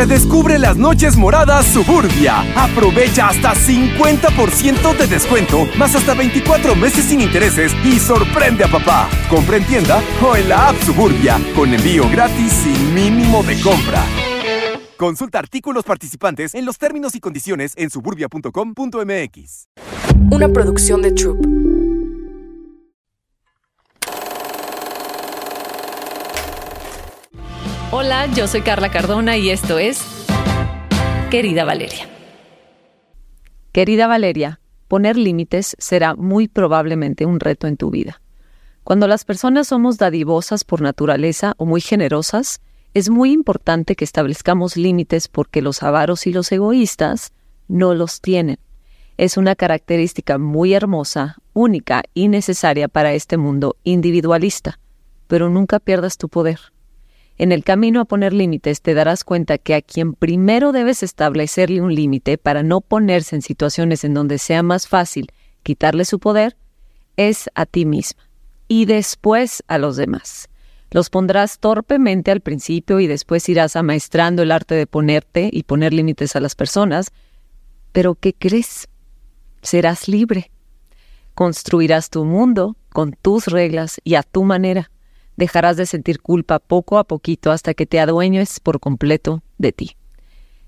Redescubre las noches moradas Suburbia. Aprovecha hasta 50% de descuento, más hasta 24 meses sin intereses y sorprende a papá. Compra en tienda o en la app Suburbia, con envío gratis sin mínimo de compra. Consulta artículos participantes en los términos y condiciones en suburbia.com.mx. Una producción de Troop. Hola, yo soy Carla Cardona y esto es Querida Valeria. Querida Valeria, poner límites será muy probablemente un reto en tu vida. Cuando las personas somos dadivosas por naturaleza o muy generosas, es muy importante que establezcamos límites porque los avaros y los egoístas no los tienen. Es una característica muy hermosa, única y necesaria para este mundo individualista, pero nunca pierdas tu poder. En el camino a poner límites te darás cuenta que a quien primero debes establecerle un límite para no ponerse en situaciones en donde sea más fácil quitarle su poder es a ti misma y después a los demás. Los pondrás torpemente al principio y después irás amaestrando el arte de ponerte y poner límites a las personas. Pero ¿qué crees? Serás libre. Construirás tu mundo con tus reglas y a tu manera dejarás de sentir culpa poco a poquito hasta que te adueñes por completo de ti.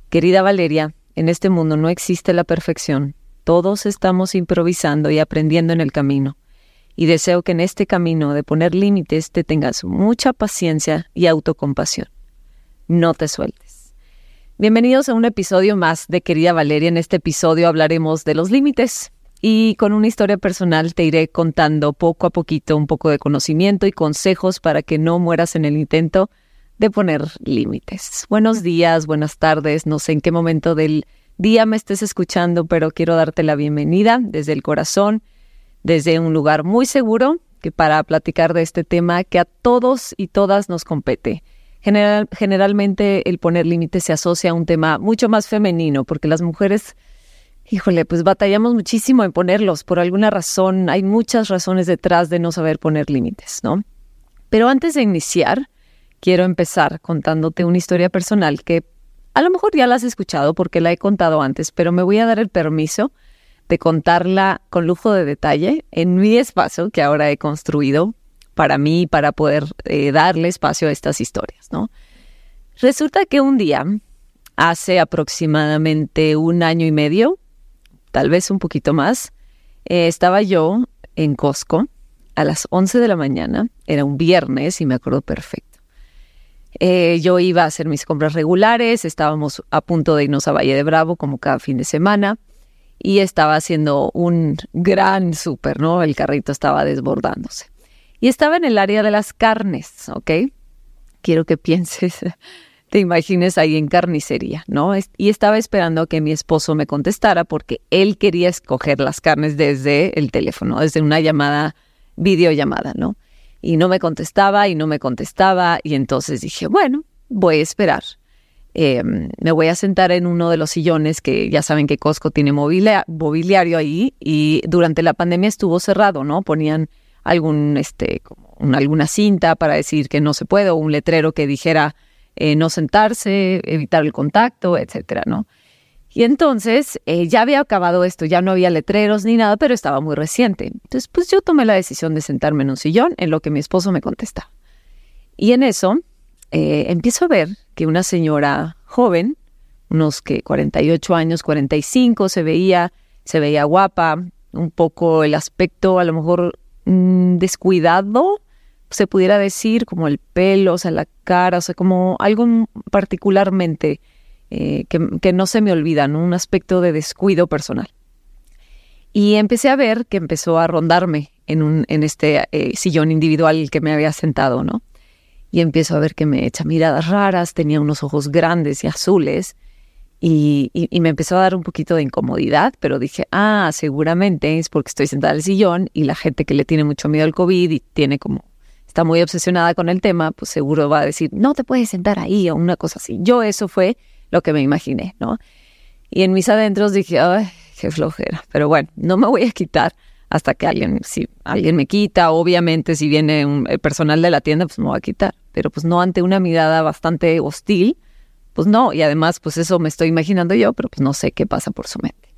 Querida Valeria, en este mundo no existe la perfección. Todos estamos improvisando y aprendiendo en el camino. Y deseo que en este camino de poner límites te tengas mucha paciencia y autocompasión. No te sueltes. Bienvenidos a un episodio más de Querida Valeria. En este episodio hablaremos de los límites, y con una historia personal te iré contando poco a poquito un poco de conocimiento y consejos para que no mueras en el intento de poner límites. Buenos días, buenas tardes, no sé en qué momento del día me estés escuchando, pero quiero darte la bienvenida desde el corazón, desde un lugar muy seguro que para platicar de este tema que a todos y todas nos compete. General, generalmente el poner límites se asocia a un tema mucho más femenino, porque las mujeres Híjole, pues batallamos muchísimo en ponerlos. Por alguna razón, hay muchas razones detrás de no saber poner límites, ¿no? Pero antes de iniciar, quiero empezar contándote una historia personal que a lo mejor ya la has escuchado porque la he contado antes, pero me voy a dar el permiso de contarla con lujo de detalle en mi espacio que ahora he construido para mí, para poder eh, darle espacio a estas historias, ¿no? Resulta que un día, hace aproximadamente un año y medio, tal vez un poquito más, eh, estaba yo en Costco a las 11 de la mañana, era un viernes y me acuerdo perfecto. Eh, yo iba a hacer mis compras regulares, estábamos a punto de irnos a Valle de Bravo como cada fin de semana y estaba haciendo un gran súper, ¿no? El carrito estaba desbordándose. Y estaba en el área de las carnes, ¿ok? Quiero que pienses te imagines ahí en carnicería, ¿no? Y estaba esperando a que mi esposo me contestara porque él quería escoger las carnes desde el teléfono, desde una llamada, videollamada, ¿no? Y no me contestaba y no me contestaba y entonces dije, bueno, voy a esperar. Em, me voy a sentar en uno de los sillones que ya saben que Costco tiene mobiliario ahí y durante la pandemia estuvo cerrado, ¿no? Ponían algún, este, como alguna cinta para decir que no se puede o un letrero que dijera eh, no sentarse, evitar el contacto, etcétera, ¿no? Y entonces eh, ya había acabado esto, ya no había letreros ni nada, pero estaba muy reciente. Entonces, pues yo tomé la decisión de sentarme en un sillón, en lo que mi esposo me contestaba. Y en eso eh, empiezo a ver que una señora joven, unos que 48 años, 45, se veía, se veía guapa, un poco el aspecto a lo mejor mm, descuidado, se pudiera decir, como el pelo, o sea, la cara, o sea, como algo particularmente eh, que, no se me olvida, ¿no? Un aspecto de descuido personal. Y empecé a ver que empezó a rondarme en, un, en este eh, sillón individual que me había sentado, ¿no? Y empiezo a ver que me echa miradas raras, tenía unos ojos grandes y azules, y, me empezó a dar un poquito de incomodidad, pero dije, ah, seguramente es porque estoy sentada en el sillón y la gente que le tiene mucho miedo al COVID y tiene como está muy obsesionada con el tema, pues seguro va a decir, no te puedes sentar ahí o una cosa así. Yo eso fue lo que me imaginé, ¿no? Y en mis adentros dije, ay, qué flojera. Pero bueno, no me voy a quitar hasta que alguien, si alguien me quita, obviamente si viene el personal de la tienda, pues me va a quitar. Pero pues no ante una mirada bastante hostil, pues no, y además pues eso me estoy imaginando yo, pero pues no sé qué pasa por su mente.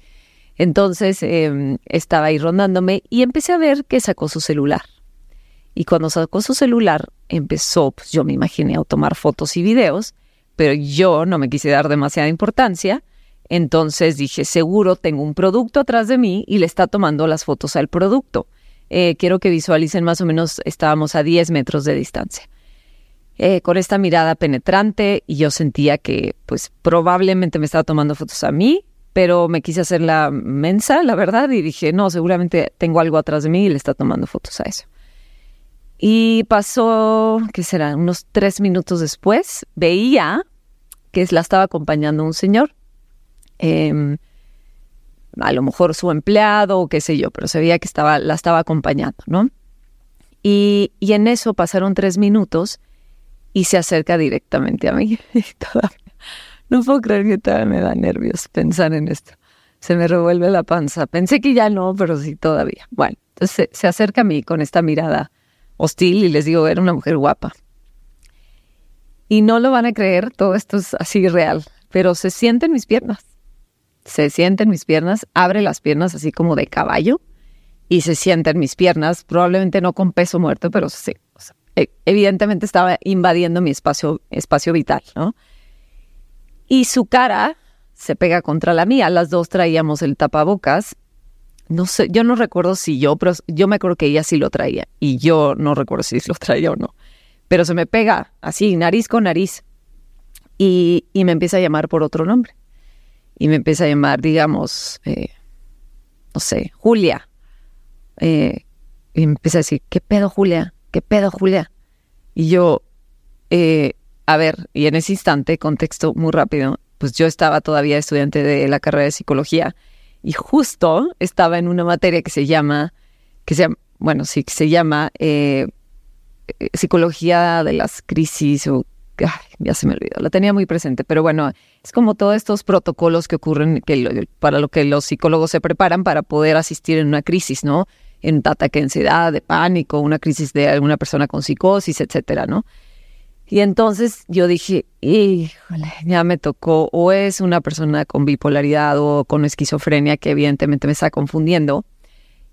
Entonces em, estaba ahí rondándome y empecé a ver que sacó su celular. Y cuando sacó su celular, empezó, pues yo me imaginé a tomar fotos y videos, pero yo no me quise dar demasiada importancia. Entonces dije, seguro tengo un producto atrás de mí y le está tomando las fotos al producto. Eh, quiero que visualicen más o menos, estábamos a 10 metros de distancia. Eh, con esta mirada penetrante y yo sentía que pues probablemente me estaba tomando fotos a mí, pero me quise hacer la mensa, la verdad, y dije, no, seguramente tengo algo atrás de mí y le está tomando fotos a eso. Y pasó, ¿qué será? Unos tres minutos después, veía que la estaba acompañando un señor. Em, a lo mejor su empleado o qué sé yo, pero se veía que estaba, la estaba acompañando, ¿no? Y, y en eso pasaron tres minutos y se acerca directamente a mí. no puedo creer que todavía me da nervios pensar en esto. Se me revuelve la panza. Pensé que ya no, pero sí todavía. Bueno, entonces se, acerca a mí con esta mirada hostil y les digo, era una mujer guapa. Y no lo van a creer, todo esto es así real, pero se sienten mis piernas. Se sienten mis piernas, abre las piernas así como de caballo y se sienten mis piernas, probablemente no con peso muerto, pero sí, e, evidentemente estaba invadiendo mi espacio, espacio vital, ¿no? Y su cara se pega contra la mía. Las dos traíamos el tapabocas. No sé, yo no recuerdo si yo, pero yo me acuerdo que ella sí lo traía. Y yo no recuerdo si lo traía o no. Pero se me pega así, nariz con nariz. Y, y me empieza a llamar por otro nombre. Y me empieza a llamar, digamos, eh, no sé, Julia. Eh, y me empieza a decir, ¿qué pedo, Julia? ¿qué pedo, Julia? Y yo, eh, a ver, y en ese instante, contexto muy rápido, pues yo estaba todavía estudiante de la carrera de psicología y justo estaba en una materia que se llama, que se bueno, sí, que se llama eh, eh, psicología de las crisis o ya se me olvidó, la tenía muy presente, pero bueno, es como todos estos protocolos que ocurren que para lo que los psicólogos se preparan para poder asistir en una crisis, ¿no? en ataque de ansiedad, de pánico, una crisis de alguna persona con psicosis, etcétera, ¿no? Y entonces yo dije, híjole, ya me tocó, o es una persona con bipolaridad o con esquizofrenia que evidentemente me está confundiendo,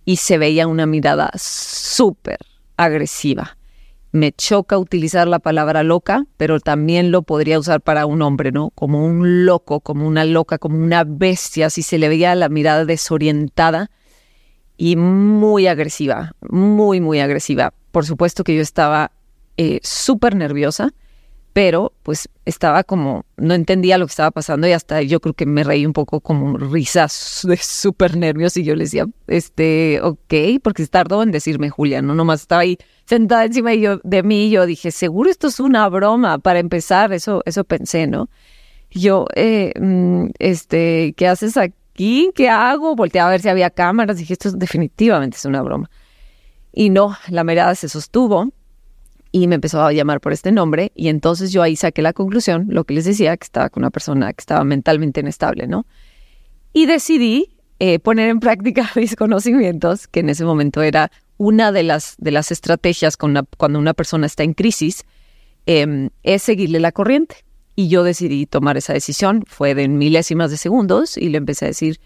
y se veía una mirada súper agresiva. Me choca utilizar la palabra loca, pero también lo podría usar para un hombre, ¿no? Como un loco, como una loca, como una bestia, si se le veía la mirada desorientada y muy agresiva, muy, muy agresiva. Por supuesto que yo estaba eh, súper nerviosa, pero pues estaba como, no entendía lo que estaba pasando y hasta yo creo que me reí un poco como risas de súper nervios y yo le decía, este, ok, porque tardó en decirme Julia, no nomás estaba ahí sentada encima de, yo, de mí y yo dije, seguro esto es una broma para empezar, eso, eso pensé, ¿no? Yo, eh, mm, este, ¿qué haces aquí? ¿qué hago? Volteé a ver si había cámaras. Dije, esto definitivamente es una broma. Y no, la mirada se sostuvo y me empezó a llamar por este nombre. Y entonces yo ahí saqué la conclusión, lo que les decía, que estaba con una persona que estaba mentalmente inestable, ¿no? Y decidí eh, poner en práctica mis conocimientos, que en ese momento era una de las, de las estrategias cuando una persona está en crisis, em, es seguirle la corriente. Y yo decidí tomar esa decisión. Fue de milésimas de segundos y le empecé a decir,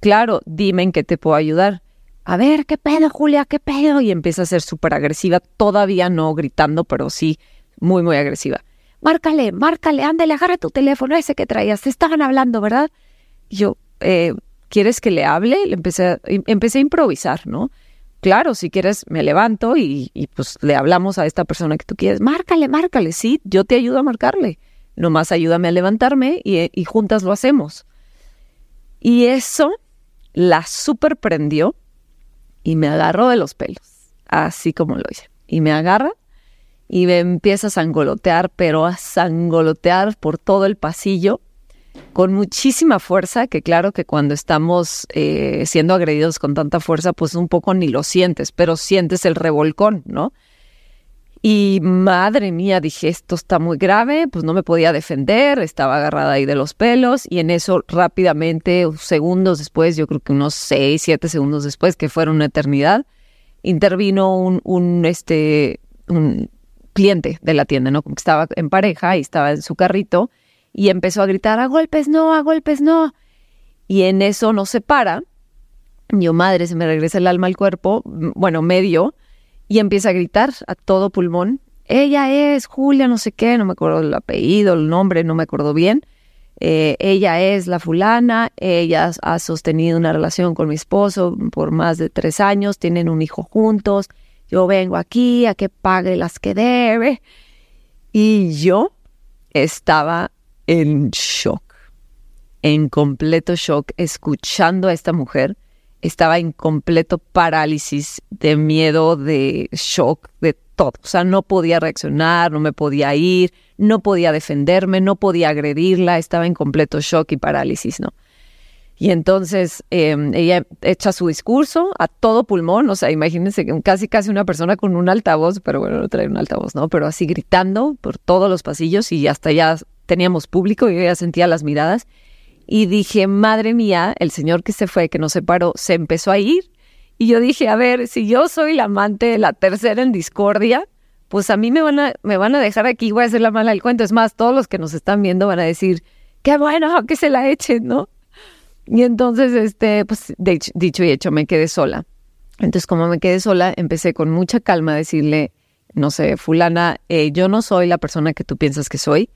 claro, dime en qué te puedo ayudar. A ver, ¿qué pedo, Julia? ¿Qué pedo? Y empieza a ser súper agresiva, todavía no gritando, pero sí muy, muy agresiva. Márcale, márcale, ándale, agarra tu teléfono ese que traías. Te estaban hablando, ¿verdad? Y yo, eh, ¿quieres que le hable? Le empecé, a, empecé a improvisar, ¿no? Claro, si quieres me levanto y, y, pues le hablamos a esta persona que tú quieres. Márcale, márcale, sí, yo te ayudo a marcarle nomás ayúdame a levantarme y, juntas lo hacemos. Y eso la superprendió y me agarró de los pelos, así como lo hice. Y me agarra y me empieza a sangolotear, pero a sangolotear por todo el pasillo con muchísima fuerza, que claro que cuando estamos eh, siendo agredidos con tanta fuerza, pues un poco ni lo sientes, pero sientes el revolcón, ¿no? Y madre mía, dije, esto está muy grave, pues no me podía defender, estaba agarrada ahí de los pelos y en eso rápidamente, segundos después, yo creo que unos seis, siete segundos después, que fueron una eternidad, intervino un, un, este, un cliente de la tienda, ¿no? Como que estaba en pareja y estaba en su carrito y empezó a gritar, a golpes no, a golpes no. Y en eso no se para. Yo, madre, se me regresa el alma al cuerpo, bueno, medio, y empieza a gritar a todo pulmón. Ella es Julia, no sé qué, no me acuerdo el apellido, el nombre, no me acuerdo bien. Eh, ella es la fulana, ella ha sostenido una relación con mi esposo por más de tres años, tienen un hijo juntos, yo vengo aquí a que pague las que debe. Y yo estaba en shock, en completo shock, escuchando a esta mujer. Estaba en completo parálisis de miedo, de shock, de todo. O sea, no podía reaccionar, no me podía ir, no podía defenderme, no podía agredirla, estaba en completo shock y parálisis, ¿no? Y entonces em, ella echa su discurso a todo pulmón, o sea, imagínense casi casi una persona con un altavoz, pero bueno, no trae un altavoz, ¿no? Pero así gritando por todos los pasillos y hasta ya teníamos público y ya sentía las miradas. Y dije, madre mía, el señor que se fue, que no se paró, se empezó a ir. Y yo dije, a ver, si yo soy la amante de la tercera en discordia, pues a mí me van a, me van a dejar aquí, voy a hacer la mala del cuento. Es más, todos los que nos están viendo van a decir, qué bueno que se la echen, ¿no? Y entonces, este, pues dicho y hecho, me quedé sola. Entonces, como me quedé sola, empecé con mucha calma a decirle, no sé, fulana, eh, yo no soy la persona que tú piensas que soy.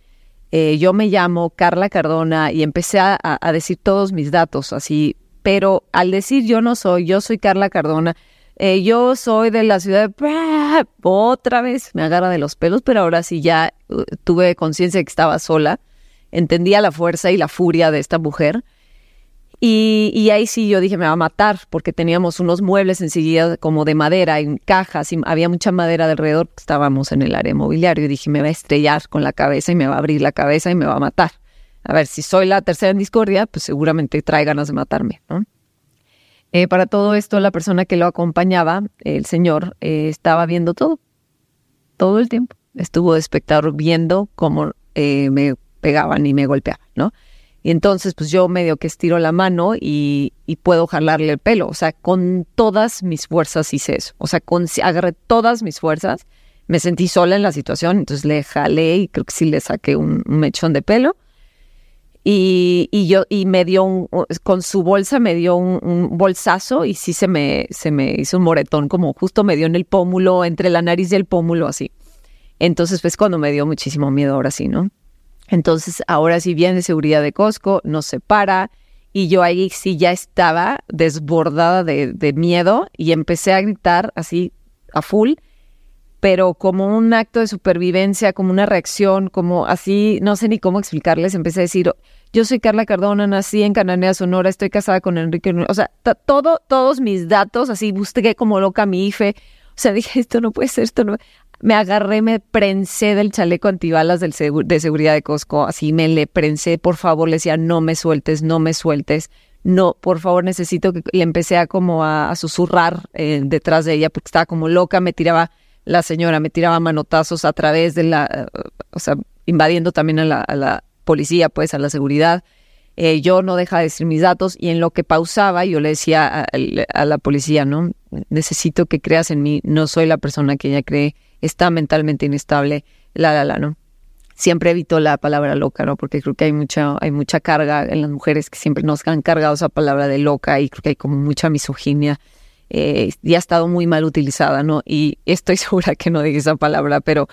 Eh, yo me llamo Carla Cardona y empecé a, decir todos mis datos así, pero al decir yo no soy, yo soy Carla Cardona, eh, yo soy de la ciudad de... Otra vez me agarra de los pelos, pero ahora sí ya uh, tuve conciencia de que estaba sola, entendía la fuerza y la furia de esta mujer y, ahí sí yo dije, me va a matar, porque teníamos unos muebles enseguida como de madera, en cajas, y había mucha madera alrededor, estábamos en el área mobiliario, y dije, me va a estrellar con la cabeza y me va a abrir la cabeza y me va a matar. A ver, si soy la tercera en discordia, pues seguramente trae ganas de matarme, ¿no? Eh, para todo esto, la persona que lo acompañaba, el señor, eh, estaba viendo todo, todo el tiempo. Estuvo de espectador viendo cómo eh, me pegaban y me golpeaban, ¿no? Y entonces, pues yo medio que estiro la mano y, puedo jalarle el pelo. O sea, con todas mis fuerzas hice eso. O sea, con, agarré todas mis fuerzas. Me sentí sola en la situación, entonces le jalé y creo que sí le saqué un, mechón de pelo. Y, yo, y me dio un, con su bolsa me dio un, bolsazo y sí se me, se me hizo un moretón, como justo me dio en el pómulo, entre la nariz y el pómulo, así. Entonces, pues cuando me dio muchísimo miedo ahora sí, ¿no? Entonces, ahora sí viene seguridad de Costco, nos separa y yo ahí sí ya estaba desbordada de, miedo y empecé a gritar así a full, pero como un acto de supervivencia, como una reacción, como así, no sé ni cómo explicarles, empecé a decir, yo soy Carla Cardona, nací en Cananea, Sonora, estoy casada con Enrique, o sea, todo, todos mis datos, así busqué como loca mi IFE, o sea, dije, esto no puede ser, esto no me agarré, me prensé del chaleco antibalas del de seguridad de Costco, así me le prensé, por favor, le decía, no me sueltes, no me sueltes, no, por favor, necesito que le empecé a como a, susurrar eh, detrás de ella porque estaba como loca, me tiraba la señora, me tiraba manotazos a través de la, o sea, invadiendo también a la, policía, pues a la seguridad. Eh, yo no dejaba de decir mis datos y en lo que pausaba yo le decía a, a, la policía, ¿no? Necesito que creas en mí, no soy la persona que ella cree está mentalmente inestable, la, la, la, ¿no? Siempre evito la palabra loca, ¿no? Porque creo que hay mucha, hay mucha carga en las mujeres que siempre nos han cargado esa palabra de loca y creo que hay como mucha misoginia eh, y ha estado muy mal utilizada, ¿no? Y estoy segura que no dije esa palabra, pero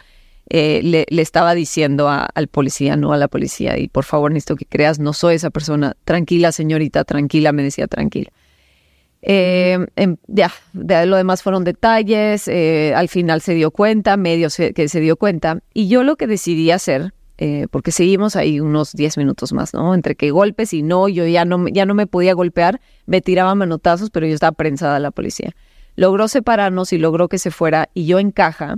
eh, le, estaba diciendo al policía, no a la policía, y por favor necesito que creas, no soy esa persona, tranquila señorita, tranquila, me decía tranquila. Eh, em, ya, de lo demás fueron detalles, eh, al final se dio cuenta, medio que se dio cuenta, y yo lo que decidí hacer, eh, porque seguimos ahí unos 10 minutos más, ¿no? Entre que golpes y no, yo ya no, ya no me podía golpear, me tiraba manotazos, pero yo estaba prensada la policía. Logró separarnos y logró que se fuera, y yo en caja,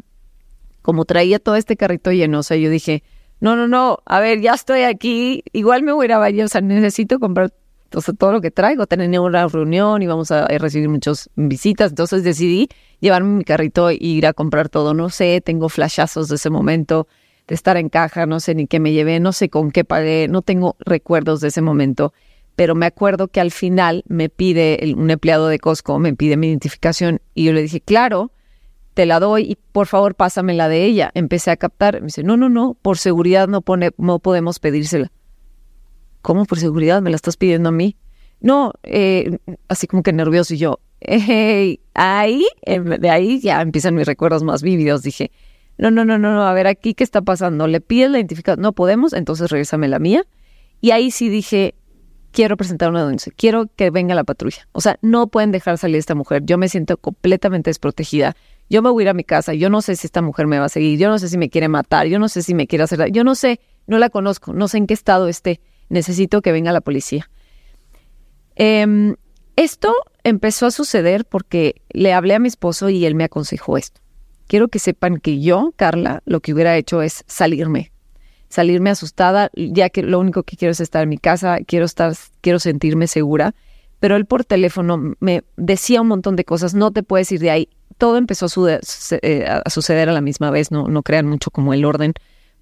como traía todo este carrito lleno, o sea, yo dije, no, no, no, a ver, ya estoy aquí, igual me voy a ir a bañar, o sea, necesito comprar entonces, todo lo que traigo, tenía una reunión y vamos a recibir muchas visitas. Entonces decidí llevarme mi carrito e ir a comprar todo. No sé, tengo flashazos de ese momento, de estar en caja, no sé ni qué me llevé, no sé con qué pagué, no tengo recuerdos de ese momento. Pero me acuerdo que al final me pide un empleado de Costco, me pide mi identificación y yo le dije, claro, te la doy y por favor pásame la de ella. Empecé a captar. Me dice, no, no, no, por seguridad no, pone, no podemos pedírsela. ¿Cómo por seguridad me la estás pidiendo a mí? No, eh, así como que nervioso y yo, hey, ahí, de ahí ya empiezan mis recuerdos más vívidos. Dije, no, no, no, no, no, a ver aquí qué está pasando. Le pides la identificación, no podemos, entonces regresame la mía. Y ahí sí dije, quiero presentar una denuncia, quiero que venga la patrulla. O sea, no pueden dejar salir esta mujer. Yo me siento completamente desprotegida. Yo me voy a ir a mi casa, yo no sé si esta mujer me va a seguir, yo no sé si me quiere matar, yo no sé si me quiere hacer, yo no sé, no la conozco, no sé en qué estado esté. Necesito que venga la policía. Em, esto empezó a suceder porque le hablé a mi esposo y él me aconsejó esto. Quiero que sepan que yo, Carla, lo que hubiera hecho es salirme, salirme asustada, ya que lo único que quiero es estar en mi casa, quiero estar, quiero sentirme segura. Pero él por teléfono me decía un montón de cosas, no te puedes ir de ahí. Todo empezó a, eh, a suceder a la misma vez, no, no crean mucho como el orden.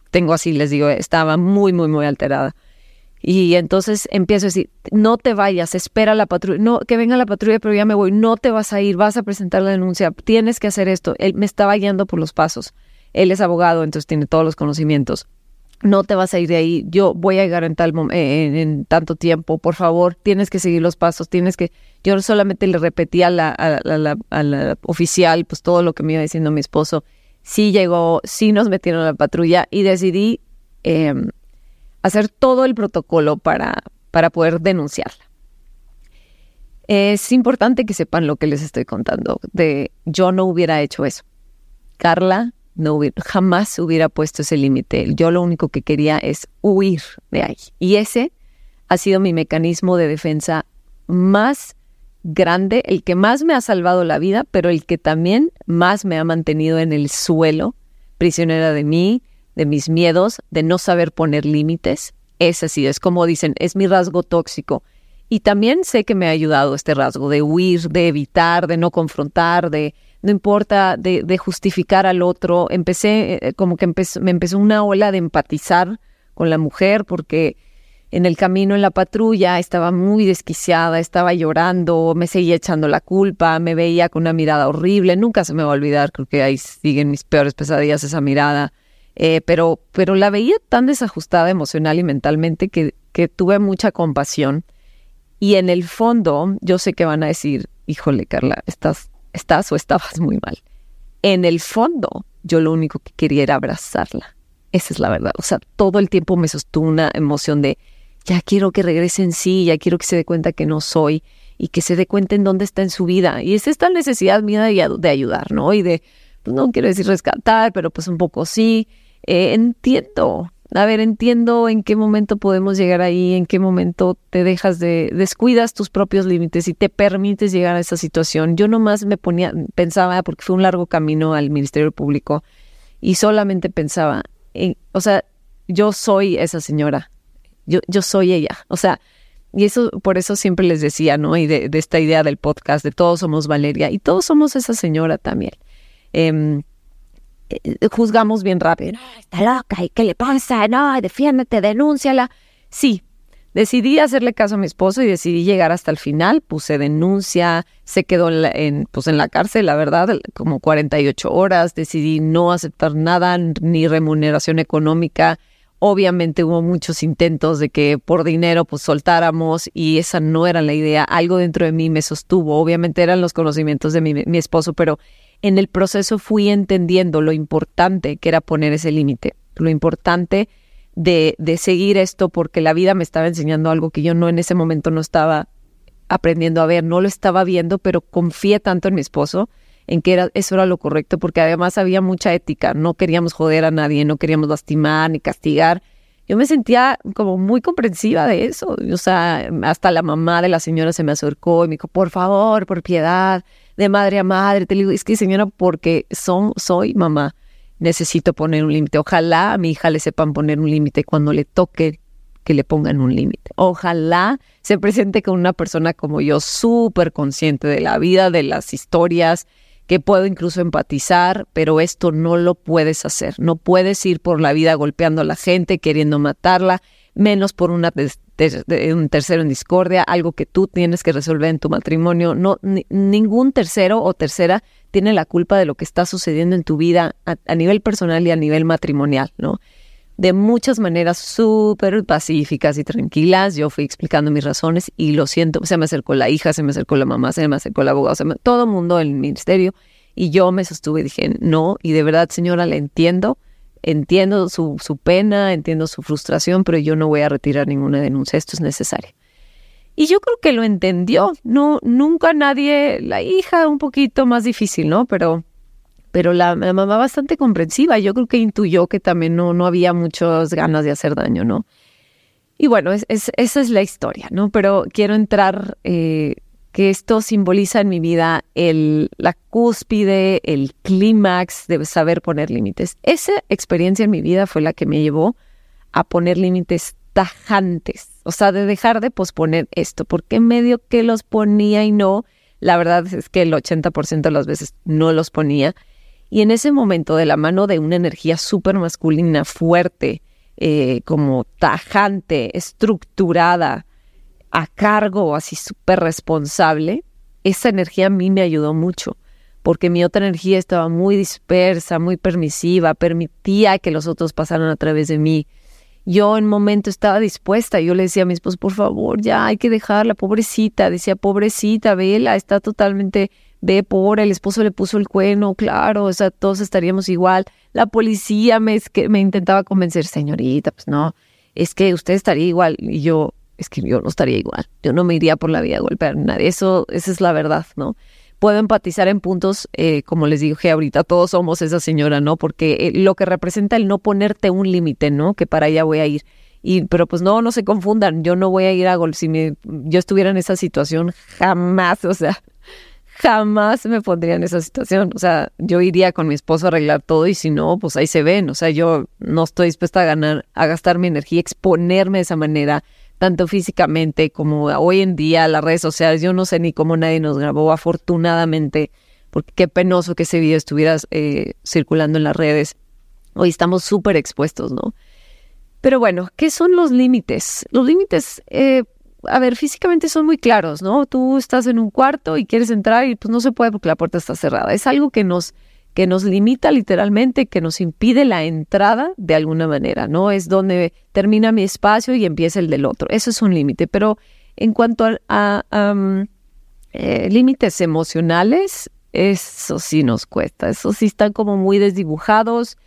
Tengo así, les digo, estaba muy, muy, muy alterada. Y entonces empiezo a decir, no te vayas, espera la patrulla, no, que venga la patrulla, pero ya me voy, no te vas a ir, vas a presentar la denuncia, tienes que hacer esto. Él me estaba guiando por los pasos. Él es abogado, entonces tiene todos los conocimientos no te vas a ir de ahí, yo voy a llegar en tal eh, en, tanto tiempo, por favor, tienes que seguir los pasos, tienes que, yo solamente le repetí a la, a, la, oficial, pues todo lo que me iba diciendo mi esposo, sí llegó, sí nos metieron a la patrulla y decidí em, hacer todo el protocolo para, para poder denunciarla. Es importante que sepan lo que les estoy contando, de yo no hubiera hecho eso. Carla no jamás hubiera puesto ese límite. Yo lo único que quería es huir de ahí. Y ese ha sido mi mecanismo de defensa más grande, el que más me ha salvado la vida, pero el que también más me ha mantenido en el suelo, prisionera de mí, de mis miedos, de no saber poner límites. Es así, es como dicen, es mi rasgo tóxico. Y también sé que me ha ayudado este rasgo de huir, de evitar, de no confrontar, de no importa de, justificar al otro. Empecé, eh, como que me empezó una ola de empatizar con la mujer porque en el camino en la patrulla estaba muy desquiciada, estaba llorando, me seguía echando la culpa, me veía con una mirada horrible, nunca se me va a olvidar, creo que ahí siguen mis peores pesadillas esa mirada, eh, pero, pero la veía tan desajustada emocional y mentalmente que, tuve mucha compasión. Y en el fondo, yo sé que van a decir, híjole, Carla, estás estás o estabas muy mal. En el fondo, yo lo único que quería era abrazarla. Esa es la verdad. O sea, todo el tiempo me sostuvo una emoción de, ya quiero que regrese en sí, ya quiero que se dé cuenta que no soy y que se dé cuenta en dónde está en su vida. Y es esta necesidad mía de, ayudar, ¿no? Y de, pues, no quiero decir rescatar, pero pues un poco sí. Eh, entiendo, a ver, entiendo en qué momento podemos llegar ahí, en qué momento te dejas de, descuidas tus propios límites y te permites llegar a esa situación. Yo nomás me ponía, pensaba, porque fue un largo camino al Ministerio Público, y solamente pensaba, en, o sea, yo soy esa señora, yo, yo soy ella, o sea, y eso, por eso siempre les decía, ¿no? Y de, de esta idea del podcast, de todos somos Valeria, y todos somos esa señora también. Eh, juzgamos bien rápido. No, está loca, ¿y qué le pasa? No, defiéndete, denúnciala. Sí, decidí hacerle caso a mi esposo y decidí llegar hasta el final. Puse denuncia, se quedó en la, pues en la cárcel, la verdad, como 48 horas. Decidí no aceptar nada, ni remuneración económica. Obviamente hubo muchos intentos de que por dinero pues soltáramos y esa no era la idea. Algo dentro de mí me sostuvo. Obviamente eran los conocimientos de mi esposo, pero en el proceso fui entendiendo lo importante que era poner ese límite, lo importante de, de, seguir esto porque la vida me estaba enseñando algo que yo no en ese momento no estaba aprendiendo a ver, no lo estaba viendo, pero confié tanto en mi esposo en que era, eso era lo correcto, porque además había mucha ética, no queríamos joder a nadie, no queríamos lastimar ni castigar. Yo me sentía como muy comprensiva de eso, o sea, hasta la mamá de la señora se me acercó y me dijo, por favor, por piedad, de madre a madre. Te digo, es que señora, porque son, soy mamá, necesito poner un límite. Ojalá a mi hija le sepan poner un límite cuando le toque que le pongan un límite. Ojalá se presente con una persona como yo, súper consciente de la vida, de las historias, que puedo incluso empatizar, pero esto no lo puedes hacer. No puedes ir por la vida golpeando a la gente, queriendo matarla, menos por una un tercero en discordia, algo que tú tienes que resolver en tu matrimonio. No, ningún tercero o tercera tiene la culpa de lo que está sucediendo en tu vida a, nivel personal y a nivel matrimonial, ¿no? De muchas maneras súper pacíficas y tranquilas, yo fui explicando mis razones y lo siento, se me acercó la hija, se me acercó la mamá, se me acercó el abogado, se me, todo el mundo en el ministerio y yo me sostuve y dije, no, y de verdad, señora, la entiendo, entiendo su, su pena, entiendo su frustración, pero yo no voy a retirar ninguna denuncia, esto es necesario. Y yo creo que lo entendió. No, nunca nadie, la hija un poquito más difícil, ¿no? Pero, pero la, mamá bastante comprensiva. Yo creo que intuyó que también no, no había muchas ganas de hacer daño, ¿no? Y bueno, es, esa es la historia, ¿no? Pero quiero entrar, eh, que esto simboliza en mi vida el, la cúspide, el clímax de saber poner límites. Esa experiencia en mi vida fue la que me llevó a poner límites tajantes o sea, de dejar de posponer esto, porque medio que los ponía y no, la verdad es que el 80% de las veces no los ponía. Y en ese momento, de la mano de una energía súper masculina, fuerte, eh, como tajante, estructurada, a cargo, así súper responsable, esa energía a mí me ayudó mucho, porque mi otra energía estaba muy dispersa, muy permisiva, permitía que los otros pasaran a través de mí, yo en momento estaba dispuesta. Yo le decía a mi esposo, por favor, ya hay que dejarla, pobrecita. Decía, pobrecita, vela, está totalmente, ve, pobre. El esposo le puso el cuerno, claro, o sea, todos estaríamos igual. La policía me, es que me intentaba convencer, señorita, pues no, es que usted estaría igual. Y yo, es que yo no estaría igual. Yo no me iría por la vida a golpear a nadie. Eso, esa es la verdad, ¿no? puedo empatizar en puntos, eh, como les dije ahorita, todos somos esa señora, ¿no? Porque eh, lo que representa el no ponerte un límite, ¿no? Que para allá voy a ir. Y, pero pues no, no se confundan, yo no voy a ir a gol. Si me, yo estuviera en esa situación, jamás, o sea, jamás me pondría en esa situación. O sea, yo iría con mi esposo a arreglar todo y si no, pues ahí se ven. O sea, yo no estoy dispuesta a ganar, a gastar mi energía, exponerme de esa manera, tanto físicamente como hoy en día las redes sociales. Yo no sé ni cómo nadie nos grabó, afortunadamente, porque qué penoso que ese video estuviera eh, circulando en las redes. Hoy estamos súper expuestos, ¿no? Pero bueno, ¿qué son los límites? Los límites, eh, a ver, físicamente son muy claros, ¿no? Tú estás en un cuarto y quieres entrar y pues no se puede porque la puerta está cerrada. Es algo que nos que nos limita literalmente, que nos impide la entrada de alguna manera, ¿no? Es donde termina mi espacio y empieza el del otro. Eso es un límite. Pero en cuanto a, eh, límites emocionales, eso sí nos cuesta. Eso sí están como muy desdibujados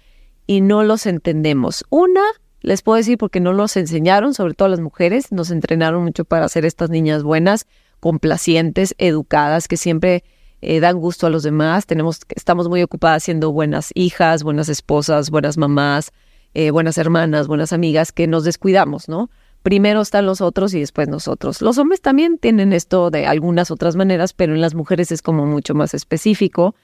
y no los entendemos. Una, les puedo decir porque no los enseñaron, sobre todo las mujeres, nos entrenaron mucho para ser estas niñas buenas, complacientes, educadas, que siempre eh, dan gusto a los demás. Tenemos, estamos muy ocupadas siendo buenas hijas, buenas esposas, buenas mamás, eh, buenas hermanas, buenas amigas, que nos descuidamos, ¿no? Primero están los otros y después nosotros. Los hombres también tienen esto de algunas otras maneras, pero en las mujeres es como mucho más específico,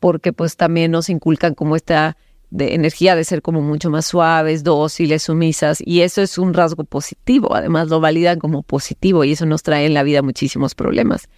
porque pues también nos inculcan como esta de energía de ser como mucho más suaves, dóciles, sumisas, y eso es un rasgo positivo, además lo validan como positivo y eso nos trae en la vida muchísimos problemas.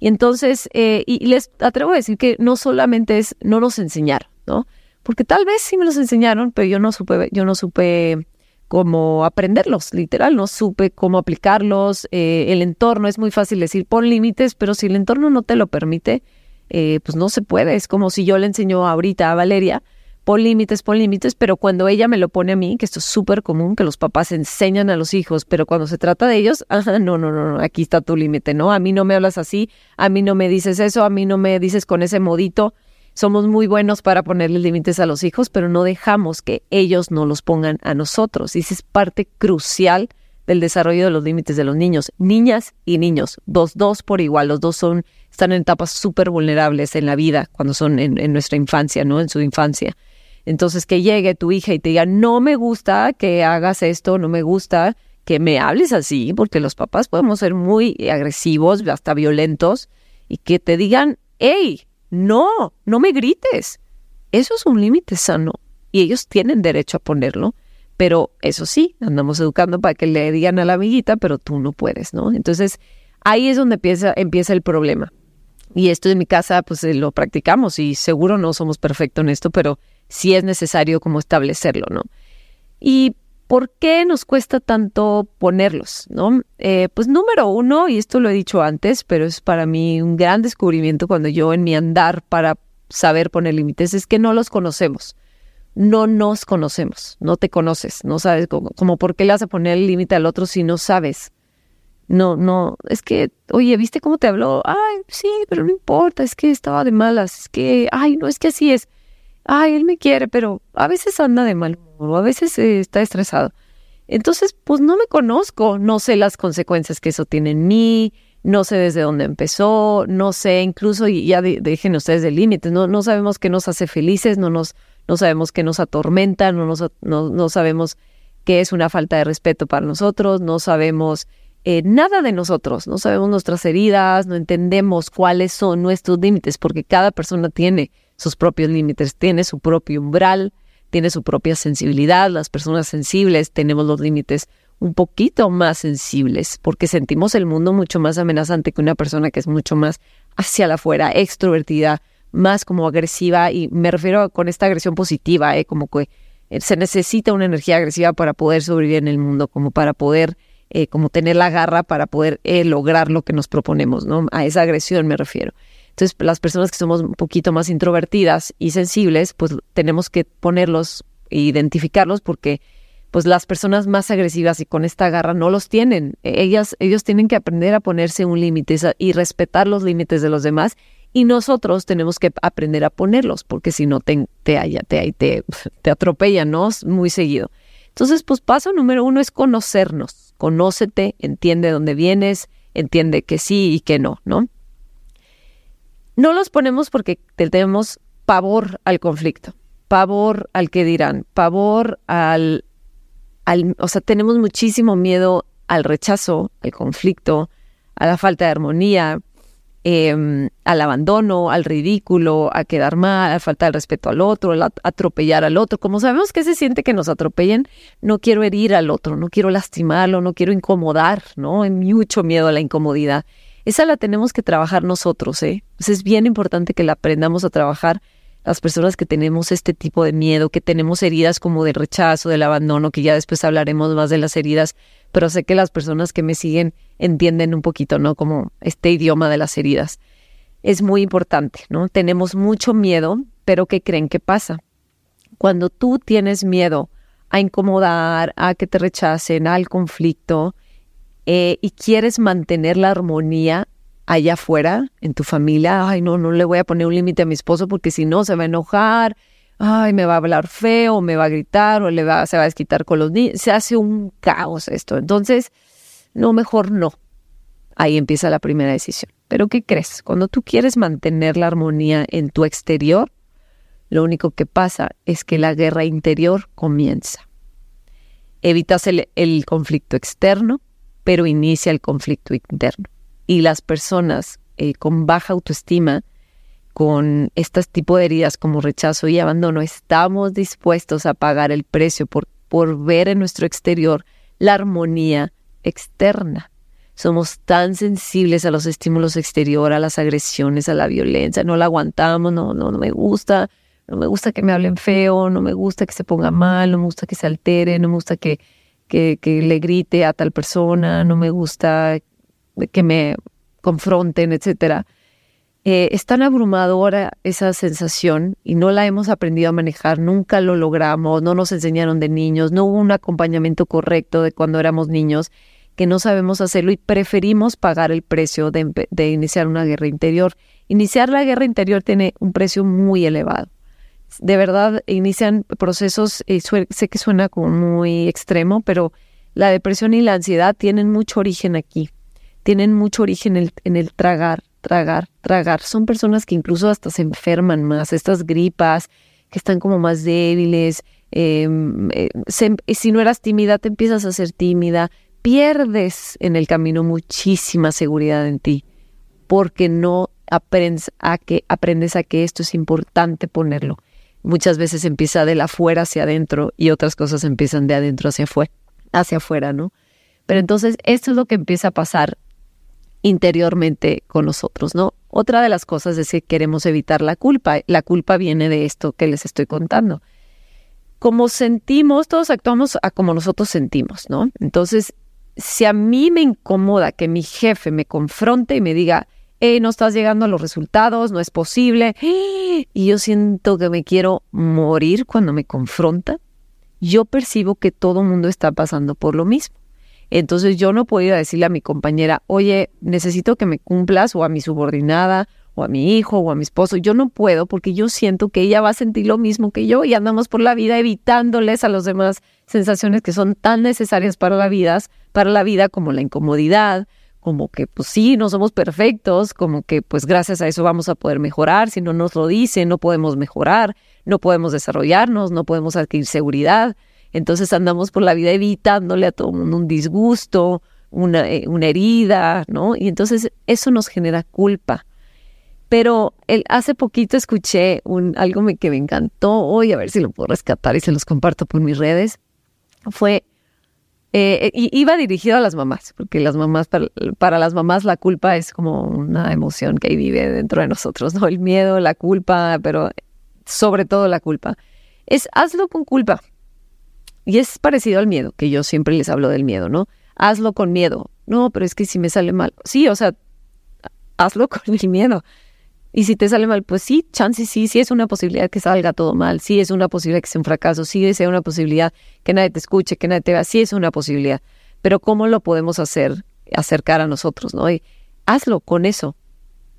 Y entonces, eh, y les atrevo a decir que no solamente es, no nos enseñaron, ¿no? Porque tal vez sí me los enseñaron, pero yo no supe, yo no supe cómo aprenderlos, literal, no supe cómo aplicarlos. Eh, el entorno es muy fácil decir, pon límites, pero si el entorno no te lo permite, eh, pues no se puede. Es como si yo le enseño ahorita a Valeria, pon límites, pon límites, pero cuando ella me lo pone a mí, que esto es súper común, que los papás enseñan a los hijos, pero cuando se trata de ellos, ajá, no, no, no, no, aquí está tu límite, ¿no? A mí no me hablas así, a mí no me dices eso, a mí no me dices con ese modito. Somos muy buenos para ponerle límites a los hijos, pero no dejamos que ellos no los pongan a nosotros. Y esa es parte crucial del desarrollo de los límites de los niños, niñas y niños, dos, dos por igual, los dos son, están en etapas súper vulnerables en la vida, cuando son en, en nuestra infancia, ¿no? En su infancia. Entonces, que llegue tu hija y te diga, no me gusta que hagas esto, no me gusta que me hables así, porque los papás podemos ser muy agresivos, hasta violentos, y que te digan, hey, no, no me grites. Eso es un límite sano y ellos tienen derecho a ponerlo, pero eso sí, andamos educando para que le digan a la amiguita, pero tú no puedes, ¿no? Entonces, ahí es donde empieza, empieza el problema. Y esto en mi casa, pues eh, lo practicamos y seguro no somos perfectos en esto, pero si es necesario como establecerlo, ¿no? ¿Y por qué nos cuesta tanto ponerlos, no? Eh, pues número uno, y esto lo he dicho antes, pero es para mí un gran descubrimiento cuando yo en mi andar para saber poner límites, es que no los conocemos. No nos conocemos, no te conoces, no sabes cómo, como por qué le vas a poner el límite al otro si no sabes. No, no, es que, oye, ¿viste cómo te habló? Ay, sí, pero no importa, es que estaba de malas, es que, ay, no, es que así es. Ay, él me quiere, pero a veces anda de mal humor, a veces eh, está estresado. Entonces, pues no me conozco, no sé las consecuencias que eso tiene en mí, no sé desde dónde empezó, no sé, incluso, y ya dejen ustedes de límites, no, no sabemos qué nos hace felices, no, nos, no sabemos qué nos atormenta, no, nos, no, no sabemos qué es una falta de respeto para nosotros, no sabemos eh, nada de nosotros, no sabemos nuestras heridas, no entendemos cuáles son nuestros límites, porque cada persona tiene sus propios límites, tiene su propio umbral, tiene su propia sensibilidad, las personas sensibles tenemos los límites un poquito más sensibles, porque sentimos el mundo mucho más amenazante que una persona que es mucho más hacia la afuera, extrovertida, más como agresiva, y me refiero con esta agresión positiva, ¿eh? como que eh, se necesita una energía agresiva para poder sobrevivir en el mundo, como para poder, eh, como tener la garra para poder eh, lograr lo que nos proponemos, ¿no? A esa agresión me refiero. Entonces, las personas que somos un poquito más introvertidas y sensibles, pues tenemos que ponerlos e identificarlos porque pues las personas más agresivas y con esta garra no los tienen. Ellas, ellos tienen que aprender a ponerse un límite y respetar los límites de los demás y nosotros tenemos que aprender a ponerlos porque si no te, te, te, te, te atropellan, ¿no? Muy seguido. Entonces, pues paso número uno es conocernos. Conócete, entiende dónde vienes, entiende que sí y que no, ¿no? No los ponemos porque tenemos pavor al conflicto, pavor al que dirán, pavor al o sea, tenemos muchísimo miedo al rechazo, al conflicto, a la falta de armonía, em, al abandono, al ridículo, a quedar mal, a falta de respeto al otro, a atropellar al otro. Como sabemos que se siente que nos atropellen, no quiero herir al otro, no quiero lastimarlo, no quiero incomodar, ¿no? Hay mucho miedo a la incomodidad. Esa la tenemos que trabajar nosotros, ¿eh? es bien importante que la aprendamos a trabajar las personas que tenemos este tipo de miedo, que tenemos heridas como del rechazo, del abandono, que ya después hablaremos más de las heridas, pero sé que las personas que me siguen entienden un poquito, ¿no? Como este idioma de las heridas. Es muy importante, ¿no? Tenemos mucho miedo, pero ¿qué creen que pasa? Cuando tú tienes miedo a incomodar, a que te rechacen, al conflicto, eh, y quieres mantener la armonía, allá afuera, en tu familia, ay, no, no le voy a poner un límite a mi esposo porque si no se va a enojar, ay, me va a hablar feo, me va a gritar o le va, se va a desquitar con los niños. Se hace un caos esto. Entonces, no, mejor no. Ahí empieza la primera decisión. Pero ¿qué crees? Cuando tú quieres mantener la armonía en tu exterior, lo único que pasa es que la guerra interior comienza. Evitas el, el conflicto externo, pero inicia el conflicto interno. Y las personas eh, con baja autoestima, con estos tipos de heridas como rechazo y abandono, estamos dispuestos a pagar el precio por, por ver en nuestro exterior la armonía externa. Somos tan sensibles a los estímulos exteriores, a las agresiones, a la violencia, no la aguantamos, no, no, no me gusta, no me gusta que me hablen feo, no me gusta que se ponga mal, no me gusta que se altere, no me gusta que, que, que le grite a tal persona, no me gusta que me confronten, etcétera. Eh, es tan abrumadora esa sensación y no la hemos aprendido a manejar, nunca lo logramos, no nos enseñaron de niños, no hubo un acompañamiento correcto de cuando éramos niños, que no sabemos hacerlo y preferimos pagar el precio de, iniciar una guerra interior. Iniciar la guerra interior tiene un precio muy elevado. De verdad, inician procesos, y sé que suena como muy extremo, pero la depresión y la ansiedad tienen mucho origen aquí tienen mucho origen en el, tragar, tragar, tragar. Son personas que incluso hasta se enferman más, estas gripas, que están como más débiles. Em, eh, si no eras tímida, te empiezas a ser tímida. Pierdes en el camino muchísima seguridad en ti, porque no aprendes a que, aprendes a que esto es importante ponerlo. Muchas veces empieza de la afuera hacia adentro y otras cosas empiezan de adentro hacia afuera, hacia afuera, ¿no? Pero entonces esto es lo que empieza a pasar interiormente con nosotros, ¿no? Otra de las cosas es que queremos evitar la culpa. La culpa viene de esto que les estoy contando. Como sentimos, todos actuamos a como nosotros sentimos, ¿no? Entonces, si a mí me incomoda que mi jefe me confronte y me diga, eh, no estás llegando a los resultados, no es posible. Y yo siento que me quiero morir cuando me confronta. Yo percibo que todo el mundo está pasando por lo mismo. Entonces yo no puedo ir a decirle a mi compañera, oye, necesito que me cumplas, o a mi subordinada, o a mi hijo, o a mi esposo. Yo no puedo porque yo siento que ella va a sentir lo mismo que yo y andamos por la vida evitándoles a los demás sensaciones que son tan necesarias para la vida, para la vida como la incomodidad, como que pues sí, no somos perfectos, como que pues gracias a eso vamos a poder mejorar, si no nos lo dicen, no podemos mejorar, no podemos desarrollarnos, no podemos adquirir seguridad. Entonces andamos por la vida evitándole a todo el mundo un disgusto, una, eh, una herida, ¿no? Y entonces eso nos genera culpa. Pero el, hace poquito escuché un, algo que me encantó hoy, a ver si lo puedo rescatar y se los comparto por mis redes. Fue, eh, iba dirigido a las mamás, porque las mamás, para, para, las mamás la culpa es como una emoción que vive dentro de nosotros, ¿no? El miedo, la culpa, pero sobre todo la culpa. Es hazlo con culpa. Y es parecido al miedo, que yo siempre les hablo del miedo, ¿no? Hazlo con miedo. No, pero es que si me sale mal. Sí, o sea, hazlo con el miedo. Y si te sale mal, pues sí, chance sí, sí es una posibilidad que salga todo mal, sí es una posibilidad que sea un fracaso, sí sea una posibilidad que nadie te escuche, que nadie te vea, sí es una posibilidad. Pero ¿cómo lo podemos hacer, acercar a nosotros, no? Y hazlo con eso.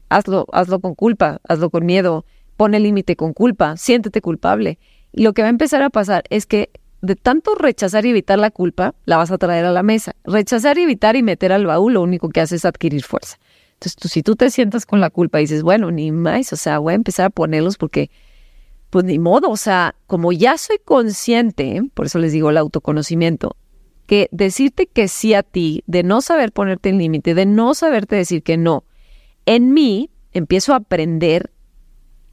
Hazlo, hazlo con culpa, hazlo con miedo, pon el límite con culpa, siéntete culpable. Y lo que va a empezar a pasar es que de tanto rechazar y evitar la culpa, la vas a traer a la mesa. Rechazar y evitar y meter al baúl lo único que hace es adquirir fuerza. Entonces, tú, si tú te sientas con la culpa y dices, bueno, ni más, o sea, voy a empezar a ponerlos porque, pues ni modo, o sea, como ya soy consciente, por eso les digo el autoconocimiento, que decirte que sí a ti, de no saber ponerte en límite, de no saberte decir que no, en mí empiezo a aprender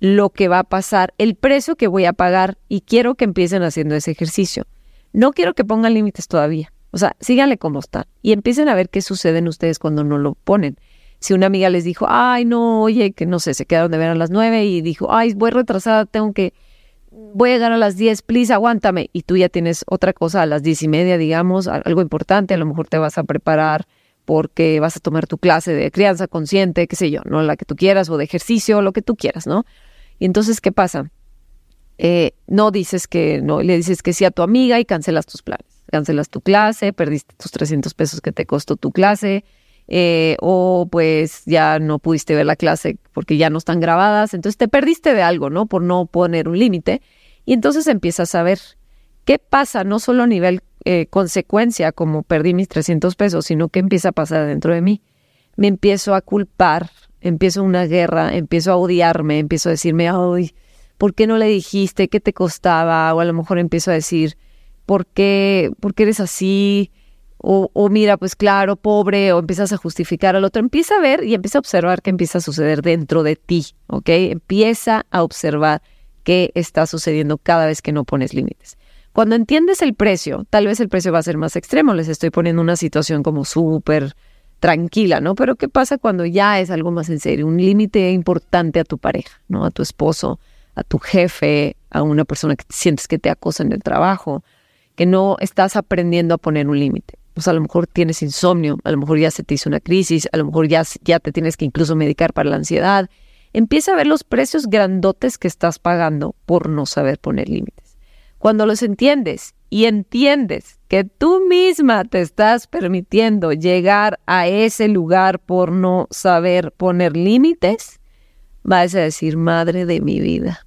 lo que va a pasar, el precio que voy a pagar y quiero que empiecen haciendo ese ejercicio. No quiero que pongan límites todavía. O sea, síganle como están y empiecen a ver qué sucede en ustedes cuando no lo ponen. Si una amiga les dijo, ay, no, oye, que no sé, se quedaron de ver a las nueve y dijo, ay, voy retrasada, tengo que, voy a llegar a las diez, please, aguántame. Y tú ya tienes otra cosa a las diez y media, digamos, algo importante, a lo mejor te vas a preparar porque vas a tomar tu clase de crianza consciente, qué sé yo, no la que tú quieras, o de ejercicio, lo que tú quieras, ¿no? Y entonces, ¿qué pasa? Eh, no dices que no, le dices que sí a tu amiga y cancelas tus planes. Cancelas tu clase, perdiste tus 300 pesos que te costó tu clase, eh, o pues ya no pudiste ver la clase porque ya no están grabadas, entonces te perdiste de algo, ¿no? Por no poner un límite. Y entonces empiezas a ver qué pasa, no solo a nivel eh, consecuencia, como perdí mis 300 pesos, sino qué empieza a pasar dentro de mí. Me empiezo a culpar empiezo una guerra, empiezo a odiarme, empiezo a decirme, ay, ¿por qué no le dijiste? ¿Qué te costaba? O a lo mejor empiezo a decir, ¿por qué, ¿por qué eres así? O, o, mira, pues claro, pobre, o empiezas a justificar al otro. Empieza a ver y empieza a observar qué empieza a suceder dentro de ti, ¿ok? Empieza a observar qué está sucediendo cada vez que no pones límites. Cuando entiendes el precio, tal vez el precio va a ser más extremo. Les estoy poniendo una situación como súper tranquila, ¿no? Pero ¿qué pasa cuando ya es algo más en serio? Un límite importante a tu pareja, ¿no? A tu esposo, a tu jefe, a una persona que sientes que te acosa en el trabajo, que no estás aprendiendo a poner un límite. Pues a lo mejor tienes insomnio, a lo mejor ya se te hizo una crisis, a lo mejor ya, ya te tienes que incluso medicar para la ansiedad. Empieza a ver los precios grandotes que estás pagando por no saber poner límites. Cuando los entiendes y entiendes que tú misma te estás permitiendo llegar a ese lugar por no saber poner límites, vas a decir, madre de mi vida,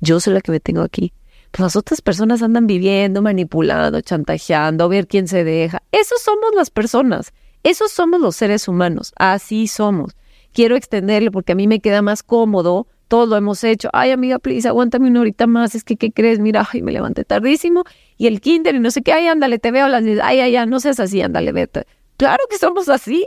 yo soy la que me tengo aquí. Pues las otras personas andan viviendo, manipulando, chantajeando, ver quién se deja. Esos somos las personas, esos somos los seres humanos, así somos. Quiero extenderle porque a mí me queda más cómodo todos lo hemos hecho. Ay, amiga, please, aguántame una horita más. Es que, ¿qué crees? Mira, ay, me levanté tardísimo. Y el kinder y no sé qué. Ay, ándale, te veo las Ay, ay, no seas así, ándale, vete. Claro que somos así.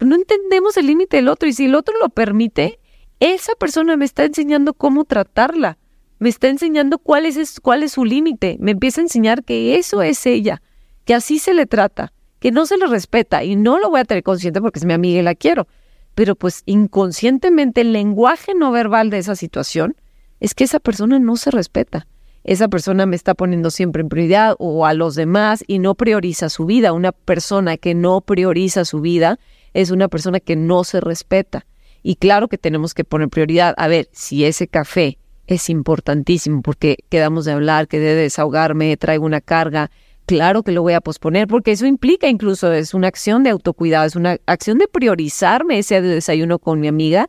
No entendemos el límite del otro. Y si el otro lo permite, esa persona me está enseñando cómo tratarla. Me está enseñando cuál es, cuál es su límite. Me empieza a enseñar que eso es ella. Que así se le trata. Que no se le respeta. Y no lo voy a tener consciente porque es mi amiga y la quiero pero pues inconscientemente el lenguaje no verbal de esa situación es que esa persona no se respeta. Esa persona me está poniendo siempre en prioridad o a los demás y no prioriza su vida. Una persona que no prioriza su vida es una persona que no se respeta. Y claro que tenemos que poner prioridad. A ver, si ese café es importantísimo porque quedamos de hablar, que de desahogarme, traigo una carga, claro que lo voy a posponer porque eso implica incluso, es una acción de autocuidado, es una acción de priorizarme ese desayuno con mi amiga,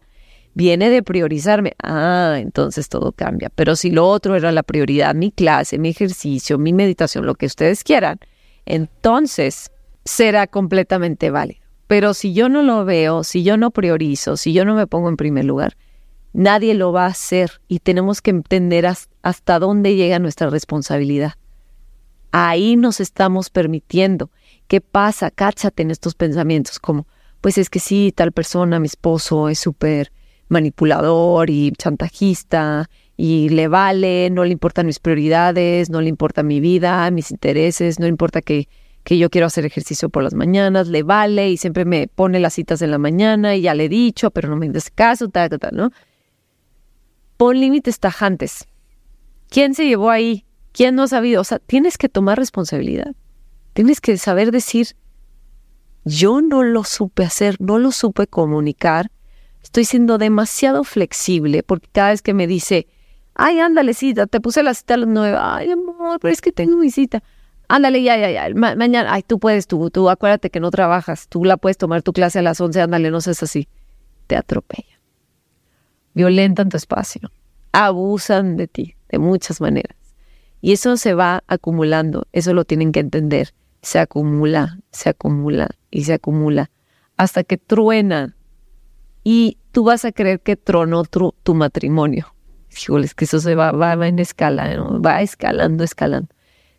viene de priorizarme. Ah, entonces todo cambia. Pero si lo otro era la prioridad, mi clase, mi ejercicio, mi meditación, lo que ustedes quieran, entonces será completamente válido. Pero si yo no lo veo, si yo no priorizo, si yo no me pongo en primer lugar, nadie lo va a hacer y tenemos que entender hasta dónde llega nuestra responsabilidad. Ahí nos estamos permitiendo. ¿Qué pasa? Cáchate en estos pensamientos como, pues es que sí, tal persona, mi esposo, es súper manipulador y chantajista y le vale, no le importan mis prioridades, no le importa mi vida, mis intereses, no importa que que yo quiero hacer ejercicio por las mañanas, le vale y siempre me pone las citas en la mañana y ya le he dicho, pero no me des caso, tal, tal, ¿no? Pon límites tajantes. ¿Quién se llevó ahí? ¿Quién no ha sabido? O sea, tienes que tomar responsabilidad. Tienes que saber decir, yo no lo supe hacer, no lo supe comunicar, estoy siendo demasiado flexible porque cada vez que me dice, ay, ándale, cita, te puse la cita a las nueve, ay, amor, pero es que tengo mi cita ándale, ya, ya, ya, mañana, ay, tú puedes, tú, tú, acuérdate que no trabajas, tú la puedes tomar tu clase a las 11, ándale, no seas así. Te atropellan. Violentan tu espacio. Abusan de ti de muchas maneras. Y eso se va acumulando, eso lo tienen que entender. Se acumula, se acumula y se acumula hasta que truena. Y tú vas a creer que tronó tu, tu matrimonio. Híjoles, que eso se va, va, en escala, va escalando, escalando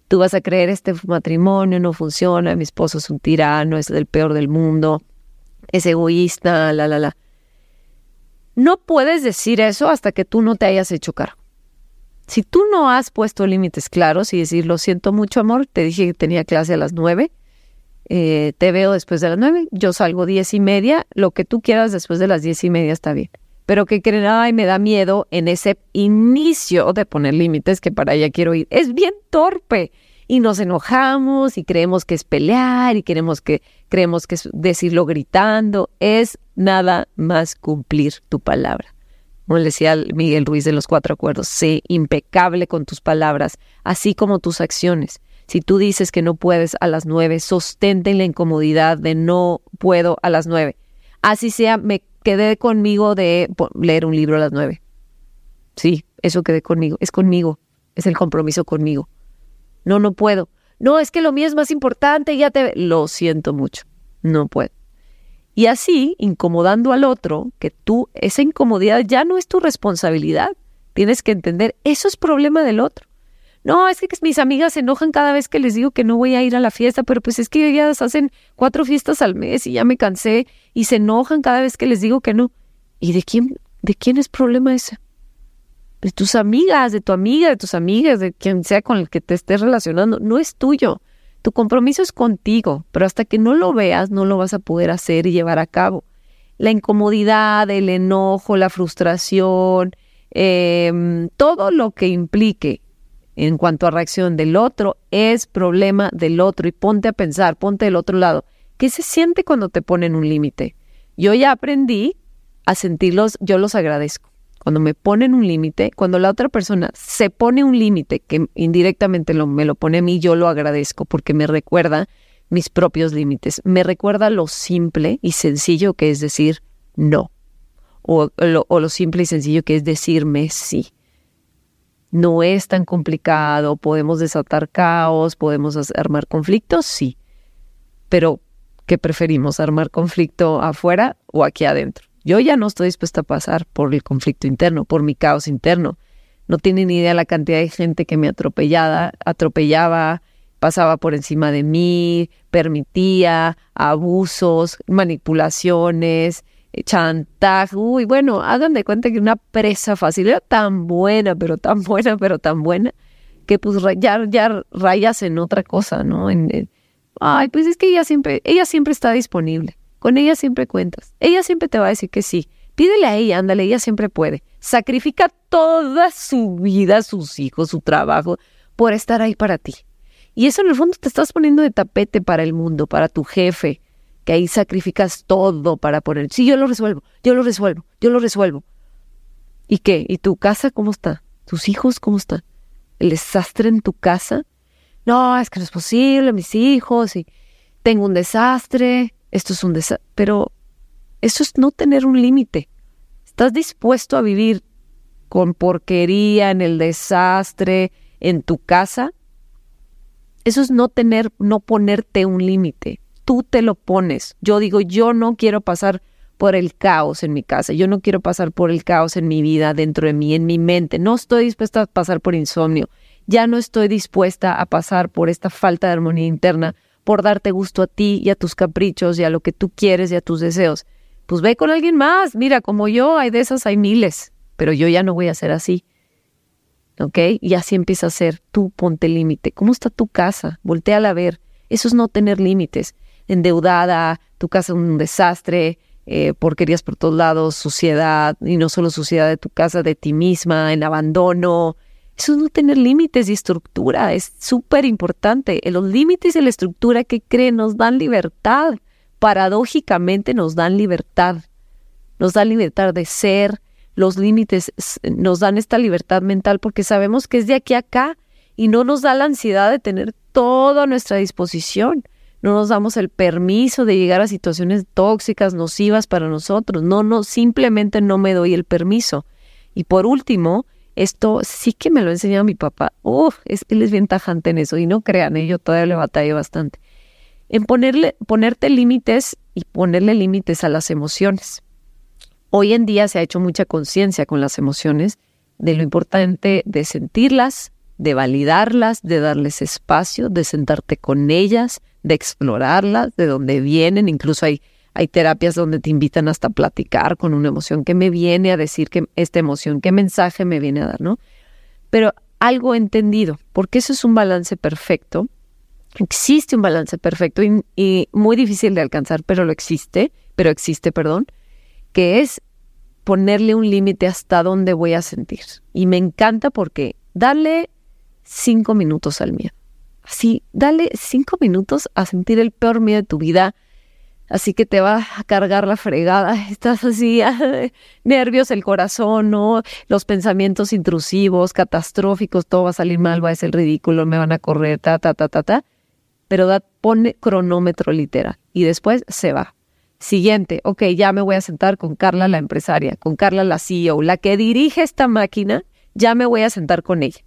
tú vas a creer este matrimonio no funciona, mi esposo es un tirano, es el peor del mundo, es egoísta, la, la, la. No puedes decir eso hasta que tú no te hayas hecho cargo. Si tú no has puesto límites claros y decir, lo siento mucho, amor, te dije que tenía clase a las nueve, eh, te veo después de las nueve, yo salgo diez y media, lo que tú quieras después de las diez y media está bien pero que creen, ay, me da miedo en ese inicio de poner límites que para allá quiero ir. Es bien torpe y nos enojamos y creemos que es pelear y queremos que creemos que es decirlo gritando, es nada más cumplir tu palabra. Como decía Miguel Ruiz de los Cuatro Acuerdos, sé impecable con tus palabras, así como tus acciones. Si tú dices que no puedes a las nueve, sostente en la incomodidad de no puedo a las nueve. Así sea, me quedé conmigo de leer un libro a las nueve. Sí, eso quedé conmigo. Es conmigo. Es el compromiso conmigo. No, no puedo. No, es que lo mío es más importante, ya te... Lo siento mucho. No puedo. Y así, incomodando al otro, que tú, esa incomodidad ya no es tu responsabilidad. Tienes que entender, eso es problema del otro. No, es que mis amigas se enojan cada vez que les digo que no voy a ir a la fiesta, pero pues es que ellas hacen cuatro fiestas al mes y ya me cansé y se enojan cada vez que les digo que no. ¿Y de quién, de quién es problema ese? De tus amigas, de tu amiga, de tus amigas, de quien sea con el que te estés relacionando. No es tuyo. Tu compromiso es contigo, pero hasta que no lo veas, no lo vas a poder hacer y llevar a cabo. La incomodidad, el enojo, la frustración, em, todo lo que implique en cuanto a reacción del otro es problema del otro y ponte a pensar, ponte del otro lado. ¿Qué se siente cuando te ponen un límite? Yo ya aprendí a sentirlos, yo los agradezco. Cuando me ponen un límite, cuando la otra persona se pone un límite que indirectamente lo, me lo pone a mí, yo lo agradezco porque me recuerda mis propios límites. Me recuerda lo simple y sencillo que es decir no. O, o lo simple y sencillo que es decirme sí no es tan complicado, podemos desatar caos, podemos armar conflictos, sí. Pero, ¿qué preferimos? ¿Armar conflicto afuera o aquí adentro? Yo ya no estoy dispuesta a pasar por el conflicto interno, por mi caos interno. No tienen ni idea la cantidad de gente que me atropellaba, atropellaba, pasaba por encima de mí, permitía abusos, manipulaciones, chantaje, uy, bueno, hagan de cuenta que una presa fácil tan buena, pero tan buena, pero tan buena, que pues ya, ya rayas en otra cosa, ¿no? En, ay, pues es que ella siempre, ella siempre está disponible, con ella siempre cuentas, ella siempre te va a decir que sí, pídele a ella, ándale, ella siempre puede, sacrifica toda su vida, sus hijos, su trabajo, por estar ahí para ti. Y eso en el fondo te estás poniendo de tapete para el mundo, para tu jefe, que ahí sacrificas todo para poner, sí, yo lo resuelvo, yo lo resuelvo, yo lo resuelvo. ¿Y qué? ¿Y tu casa cómo está? ¿Tus hijos cómo están? ¿El desastre en tu casa? No, es que no es posible, mis hijos, y tengo un desastre, esto es un desastre, pero eso es no tener un límite. ¿Estás dispuesto a vivir con porquería en el desastre en tu casa? Eso es no tener, no ponerte un límite. Tú te lo pones. Yo digo, yo no quiero pasar por el caos en mi casa. Yo no quiero pasar por el caos en mi vida, dentro de mí, en mi mente. No estoy dispuesta a pasar por insomnio. Ya no estoy dispuesta a pasar por esta falta de armonía interna, por darte gusto a ti y a tus caprichos y a lo que tú quieres y a tus deseos. Pues ve con alguien más. Mira, como yo, hay de esas, hay miles. Pero yo ya no voy a ser así. ¿ok? Y así empieza a ser, tú ponte límite. ¿Cómo está tu casa? Voltea a ver. Eso es no tener límites. Endeudada, tu casa es un desastre, eh, porquerías por todos lados, suciedad, y no solo suciedad de tu casa, de ti misma, en abandono. Eso es no tener límites y estructura, es súper importante. Los límites y la estructura que creen nos dan libertad. Paradójicamente nos dan libertad. Nos dan libertad de ser, los límites nos dan esta libertad mental porque sabemos que es de aquí a acá y no nos da la ansiedad de tener todo a nuestra disposición. No nos damos el permiso de llegar a situaciones tóxicas, nocivas para nosotros. No, no, simplemente no me doy el permiso. Y por último, esto sí que me lo ha enseñado mi papá. Uf, es, él es bien tajante en eso. Y no crean, ¿eh? yo todavía le batallo bastante. En ponerle, ponerte límites y ponerle límites a las emociones. Hoy en día se ha hecho mucha conciencia con las emociones de lo importante de sentirlas, de validarlas, de darles espacio, de sentarte con ellas, de explorarlas, de dónde vienen. Incluso hay, hay terapias donde te invitan hasta a platicar con una emoción que me viene a decir que esta emoción, qué mensaje me viene a dar, ¿no? Pero algo entendido, porque eso es un balance perfecto. Existe un balance perfecto y, muy difícil de alcanzar, pero lo existe, pero existe, perdón que es ponerle un límite hasta dónde voy a sentir. Y me encanta porque dale cinco minutos al miedo. Así, dale cinco minutos a sentir el peor miedo de tu vida. Así que te va a cargar la fregada. Estás así, nervios, el corazón, ¿no? Los pensamientos intrusivos, catastróficos, todo va a salir mal, va a ser ridículo, me van a correr, ta, ta, ta, ta, ta. Pero da, pone cronómetro literal y después se va. Siguiente, ok, ya me voy a sentar con Carla, la empresaria, con Carla, la CEO, la que dirige esta máquina, ya me voy a sentar con ella.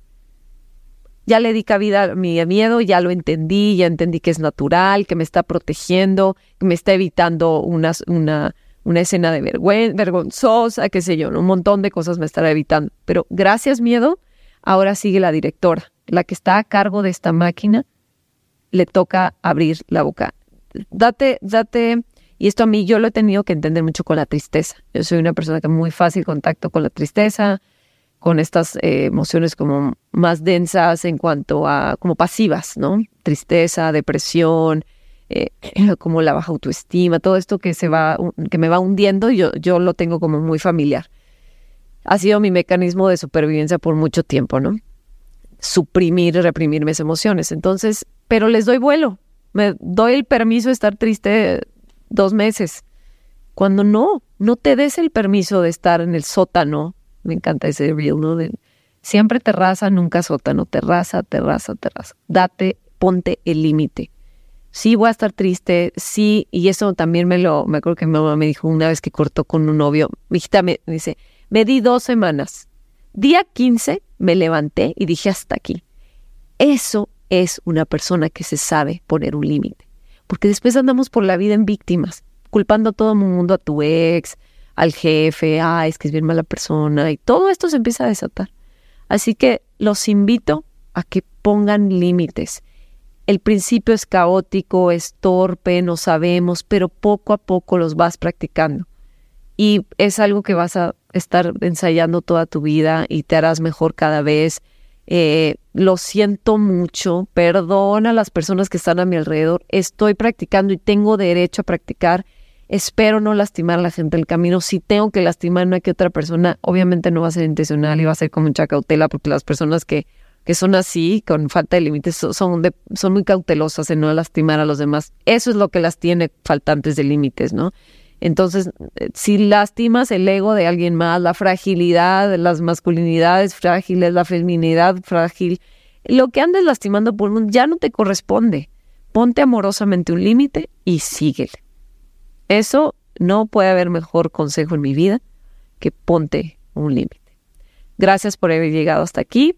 Ya le di cabida a mi miedo, ya lo entendí, ya entendí que es natural, que me está protegiendo, que me está evitando una, una, una escena de vergonzosa, qué sé yo, un montón de cosas me estará evitando. Pero gracias miedo, ahora sigue la directora, la que está a cargo de esta máquina, le toca abrir la boca. Date, date y esto a mí yo lo he tenido que entender mucho con la tristeza. Yo soy una persona que muy fácil contacto con la tristeza, con estas eh, emociones como más densas en cuanto a como pasivas, ¿no? Tristeza, depresión, eh, como la baja autoestima, todo esto que se va, que me va hundiendo, yo, yo lo tengo como muy familiar. Ha sido mi mecanismo de supervivencia por mucho tiempo, ¿no? Suprimir reprimir mis emociones. Entonces, pero les doy vuelo. Me doy el permiso de estar triste dos meses. Cuando no, no te des el permiso de estar en el sótano. Me encanta ese reel, ¿no? De, siempre terraza, nunca sótano. Terraza, terraza, terraza. Date, ponte el límite. Sí, voy a estar triste, sí, y eso también me lo, me acuerdo que mi mamá me dijo una vez que cortó con un novio, mi hijita me dice, me di dos semanas. Día 15 me levanté y dije hasta aquí. Eso es una persona que se sabe poner un límite porque después andamos por la vida en víctimas, culpando a todo el mundo, a tu ex, al jefe, ah, es que es bien mala persona, y todo esto se empieza a desatar. Así que los invito a que pongan límites. El principio es caótico, es torpe, no sabemos, pero poco a poco los vas practicando. Y es algo que vas a estar ensayando toda tu vida y te harás mejor cada vez eh, lo siento mucho, perdona a las personas que están a mi alrededor, estoy practicando y tengo derecho a practicar, espero no lastimar a la gente del camino, si tengo que lastimar a una que otra persona, obviamente no va a ser intencional y va a ser con mucha cautela porque las personas que, que son así, con falta de límites, son, son muy cautelosas en no lastimar a los demás. Eso es lo que las tiene faltantes de límites, ¿no? Entonces, si lastimas el ego de alguien más, la fragilidad, las masculinidades frágiles, la feminidad frágil, lo que andes lastimando por mundo ya no te corresponde. Ponte amorosamente un límite y síguele. Eso no puede haber mejor consejo en mi vida que ponte un límite. Gracias por haber llegado hasta aquí.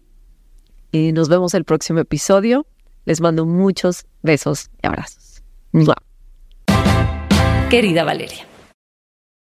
Y nos vemos el próximo episodio. Les mando muchos besos y abrazos. Querida Valeria.